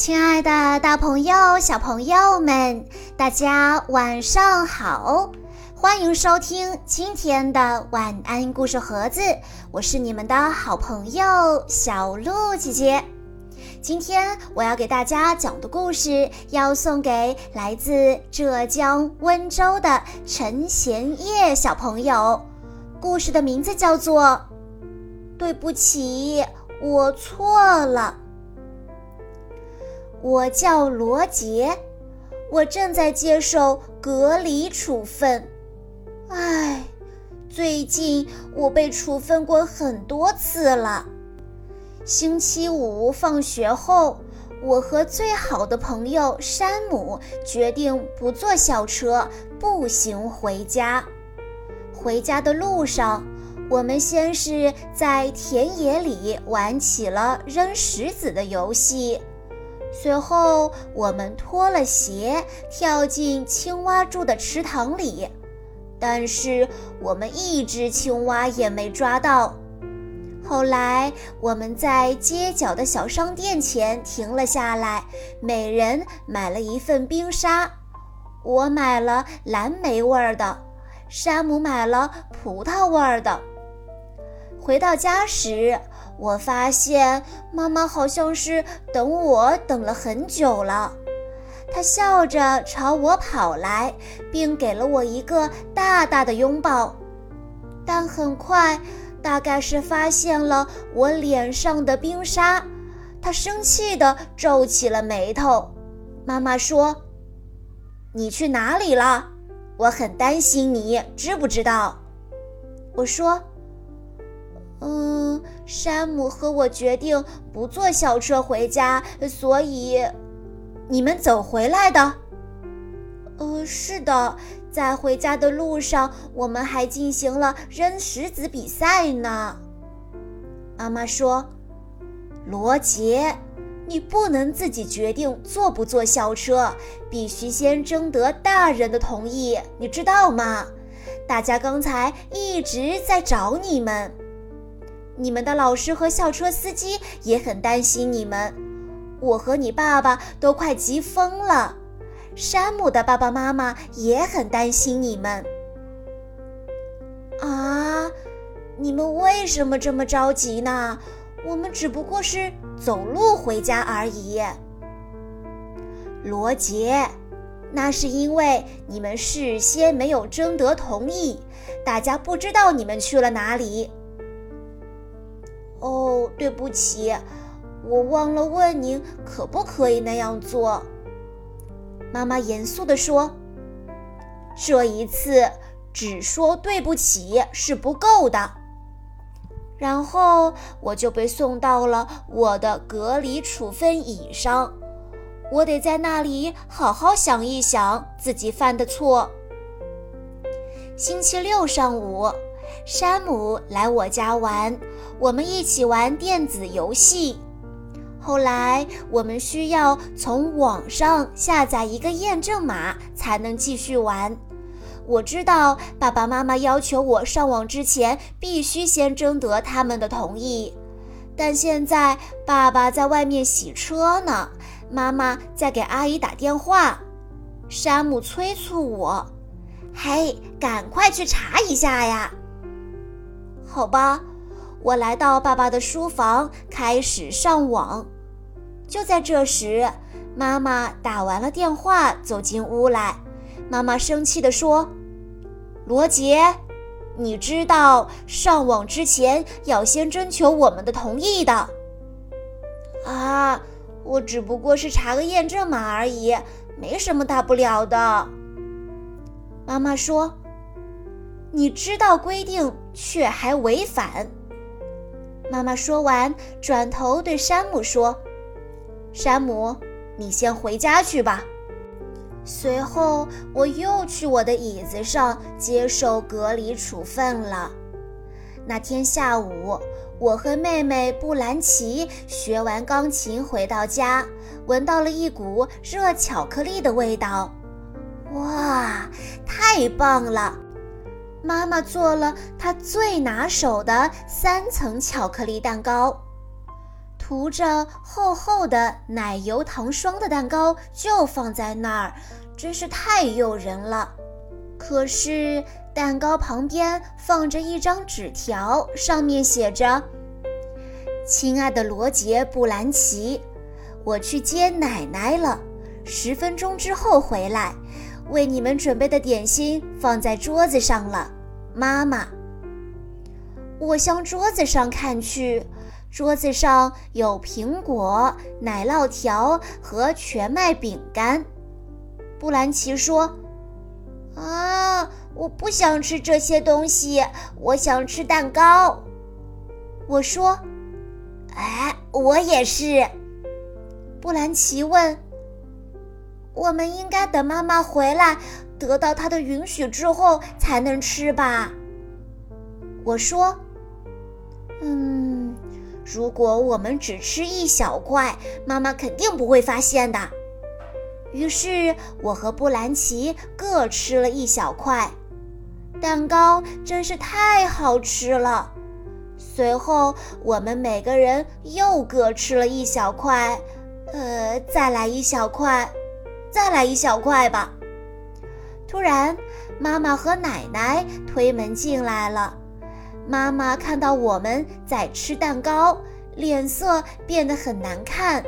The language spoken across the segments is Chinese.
亲爱的，大朋友、小朋友们，大家晚上好！欢迎收听今天的晚安故事盒子，我是你们的好朋友小鹿姐姐。今天我要给大家讲的故事，要送给来自浙江温州的陈贤业小朋友。故事的名字叫做《对不起，我错了》。我叫罗杰，我正在接受隔离处分。唉，最近我被处分过很多次了。星期五放学后，我和最好的朋友山姆决定不坐校车，步行回家。回家的路上，我们先是在田野里玩起了扔石子的游戏。随后，我们脱了鞋，跳进青蛙住的池塘里，但是我们一只青蛙也没抓到。后来，我们在街角的小商店前停了下来，每人买了一份冰沙。我买了蓝莓味儿的，山姆买了葡萄味儿的。回到家时，我发现妈妈好像是等我等了很久了，她笑着朝我跑来，并给了我一个大大的拥抱。但很快，大概是发现了我脸上的冰沙，她生气地皱起了眉头。妈妈说：“你去哪里了？我很担心你，知不知道？”我说。嗯，山姆和我决定不坐校车回家，所以你们走回来的。呃，是的，在回家的路上，我们还进行了扔石子比赛呢。妈妈说：“罗杰，你不能自己决定坐不坐校车，必须先征得大人的同意，你知道吗？大家刚才一直在找你们。”你们的老师和校车司机也很担心你们，我和你爸爸都快急疯了。山姆的爸爸妈妈也很担心你们。啊，你们为什么这么着急呢？我们只不过是走路回家而已。罗杰，那是因为你们事先没有征得同意，大家不知道你们去了哪里。哦，对不起，我忘了问您可不可以那样做。妈妈严肃地说：“这一次只说对不起是不够的。”然后我就被送到了我的隔离处分椅上，我得在那里好好想一想自己犯的错。星期六上午。山姆来我家玩，我们一起玩电子游戏。后来我们需要从网上下载一个验证码才能继续玩。我知道爸爸妈妈要求我上网之前必须先征得他们的同意，但现在爸爸在外面洗车呢，妈妈在给阿姨打电话。山姆催促我：“嘿，赶快去查一下呀！”好吧，我来到爸爸的书房，开始上网。就在这时，妈妈打完了电话，走进屋来。妈妈生气地说：“罗杰，你知道上网之前要先征求我们的同意的。”啊，我只不过是查个验证码而已，没什么大不了的。妈妈说。你知道规定，却还违反。妈妈说完，转头对山姆说：“山姆，你先回家去吧。”随后，我又去我的椅子上接受隔离处分了。那天下午，我和妹妹布兰奇学完钢琴回到家，闻到了一股热巧克力的味道。哇，太棒了！妈妈做了她最拿手的三层巧克力蛋糕。涂着厚厚的奶油糖霜的蛋糕就放在那儿，真是太诱人了。可是蛋糕旁边放着一张纸条，上面写着：“亲爱的罗杰·布兰奇，我去接奶奶了，十分钟之后回来。为你们准备的点心放在桌子上了，妈妈。”我向桌子上看去。桌子上有苹果、奶酪条和全麦饼干。布兰奇说：“啊，我不想吃这些东西，我想吃蛋糕。”我说：“哎，我也是。”布兰奇问：“我们应该等妈妈回来，得到她的允许之后才能吃吧？”我说：“嗯。”如果我们只吃一小块，妈妈肯定不会发现的。于是我和布兰奇各吃了一小块，蛋糕真是太好吃了。随后我们每个人又各吃了一小块，呃，再来一小块，再来一小块吧。突然，妈妈和奶奶推门进来了。妈妈看到我们在吃蛋糕，脸色变得很难看。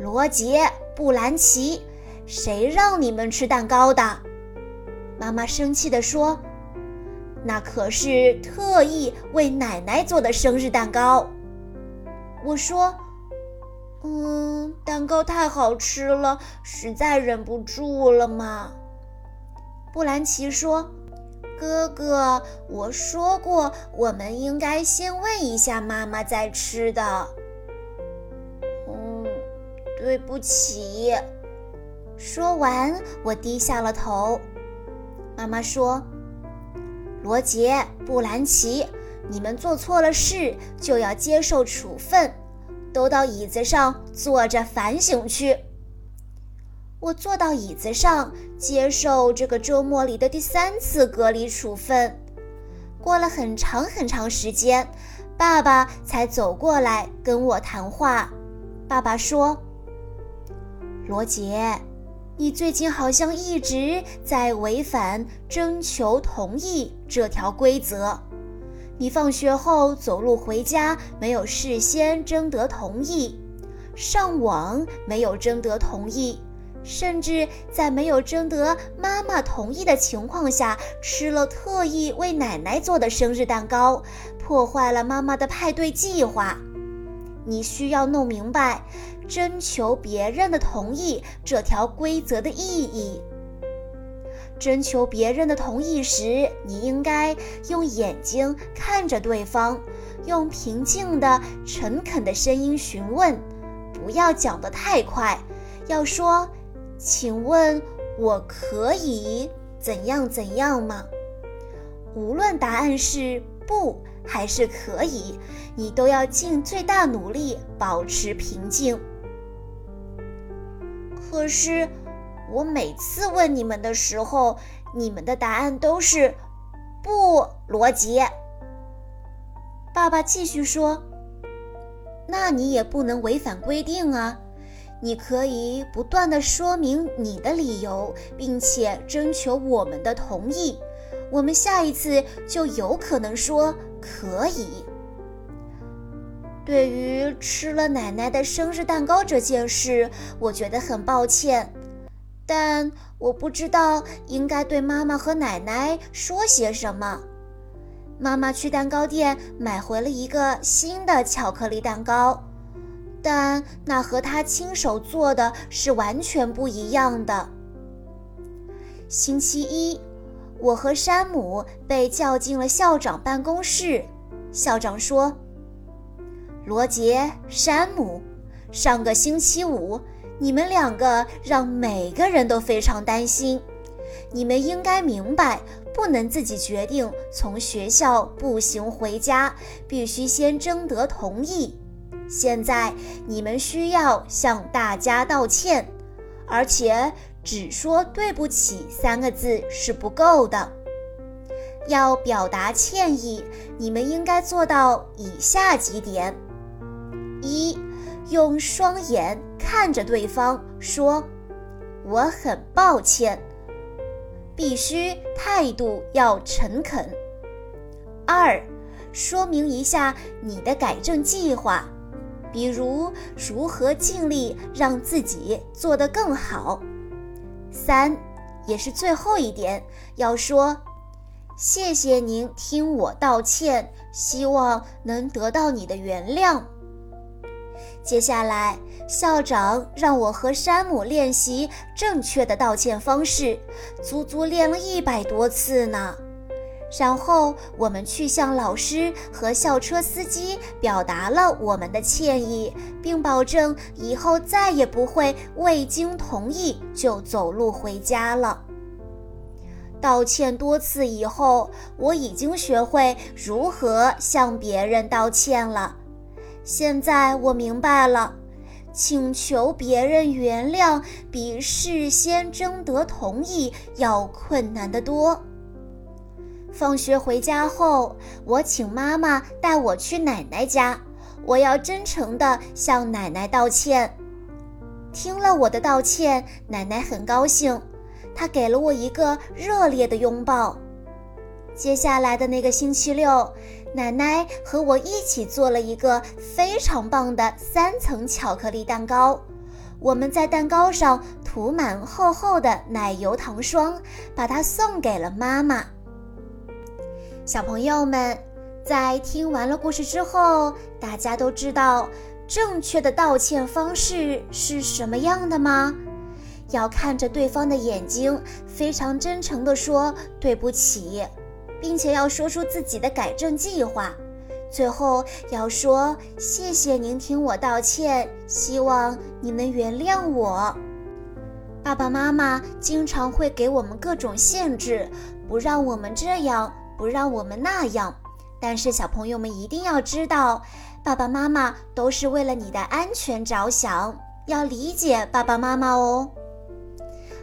罗杰、布兰奇，谁让你们吃蛋糕的？妈妈生气地说：“那可是特意为奶奶做的生日蛋糕。”我说：“嗯，蛋糕太好吃了，实在忍不住了嘛。”布兰奇说。哥哥，我说过，我们应该先问一下妈妈再吃的。嗯，对不起。说完，我低下了头。妈妈说：“罗杰、布兰奇，你们做错了事就要接受处分，都到椅子上坐着反省去。”我坐到椅子上，接受这个周末里的第三次隔离处分。过了很长很长时间，爸爸才走过来跟我谈话。爸爸说：“罗杰，你最近好像一直在违反征求同意这条规则。你放学后走路回家没有事先征得同意，上网没有征得同意。”甚至在没有征得妈妈同意的情况下，吃了特意为奶奶做的生日蛋糕，破坏了妈妈的派对计划。你需要弄明白征求别人的同意这条规则的意义。征求别人的同意时，你应该用眼睛看着对方，用平静的、诚恳的声音询问，不要讲得太快，要说。请问我可以怎样怎样吗？无论答案是不还是可以，你都要尽最大努力保持平静。可是我每次问你们的时候，你们的答案都是不。罗杰，爸爸继续说：“那你也不能违反规定啊。”你可以不断的说明你的理由，并且征求我们的同意，我们下一次就有可能说可以。对于吃了奶奶的生日蛋糕这件事，我觉得很抱歉，但我不知道应该对妈妈和奶奶说些什么。妈妈去蛋糕店买回了一个新的巧克力蛋糕。但那和她亲手做的是完全不一样的。星期一，我和山姆被叫进了校长办公室。校长说：“罗杰、山姆，上个星期五，你们两个让每个人都非常担心。你们应该明白，不能自己决定从学校步行回家，必须先征得同意。”现在你们需要向大家道歉，而且只说“对不起”三个字是不够的。要表达歉意，你们应该做到以下几点：一，用双眼看着对方说：“我很抱歉。”必须态度要诚恳。二，说明一下你的改正计划，比如如何尽力让自己做得更好。三，也是最后一点，要说谢谢您听我道歉，希望能得到你的原谅。接下来，校长让我和山姆练习正确的道歉方式，足足练了一百多次呢。然后我们去向老师和校车司机表达了我们的歉意，并保证以后再也不会未经同意就走路回家了。道歉多次以后，我已经学会如何向别人道歉了。现在我明白了，请求别人原谅比事先征得同意要困难得多。放学回家后，我请妈妈带我去奶奶家，我要真诚地向奶奶道歉。听了我的道歉，奶奶很高兴，她给了我一个热烈的拥抱。接下来的那个星期六。奶奶和我一起做了一个非常棒的三层巧克力蛋糕，我们在蛋糕上涂满厚厚的奶油糖霜，把它送给了妈妈。小朋友们，在听完了故事之后，大家都知道正确的道歉方式是什么样的吗？要看着对方的眼睛，非常真诚地说对不起。并且要说出自己的改正计划，最后要说谢谢您听我道歉，希望你能原谅我。爸爸妈妈经常会给我们各种限制，不让我们这样，不让我们那样。但是小朋友们一定要知道，爸爸妈妈都是为了你的安全着想，要理解爸爸妈妈哦。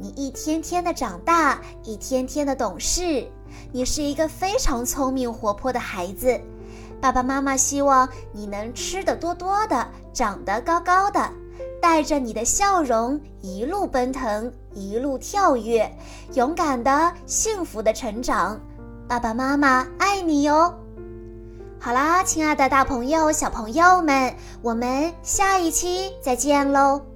你一天天的长大，一天天的懂事，你是一个非常聪明活泼的孩子。爸爸妈妈希望你能吃得多多的，长得高高的，带着你的笑容一路奔腾，一路跳跃，勇敢的、幸福的成长。爸爸妈妈爱你哟。好啦，亲爱的大朋友、小朋友们，我们下一期再见喽。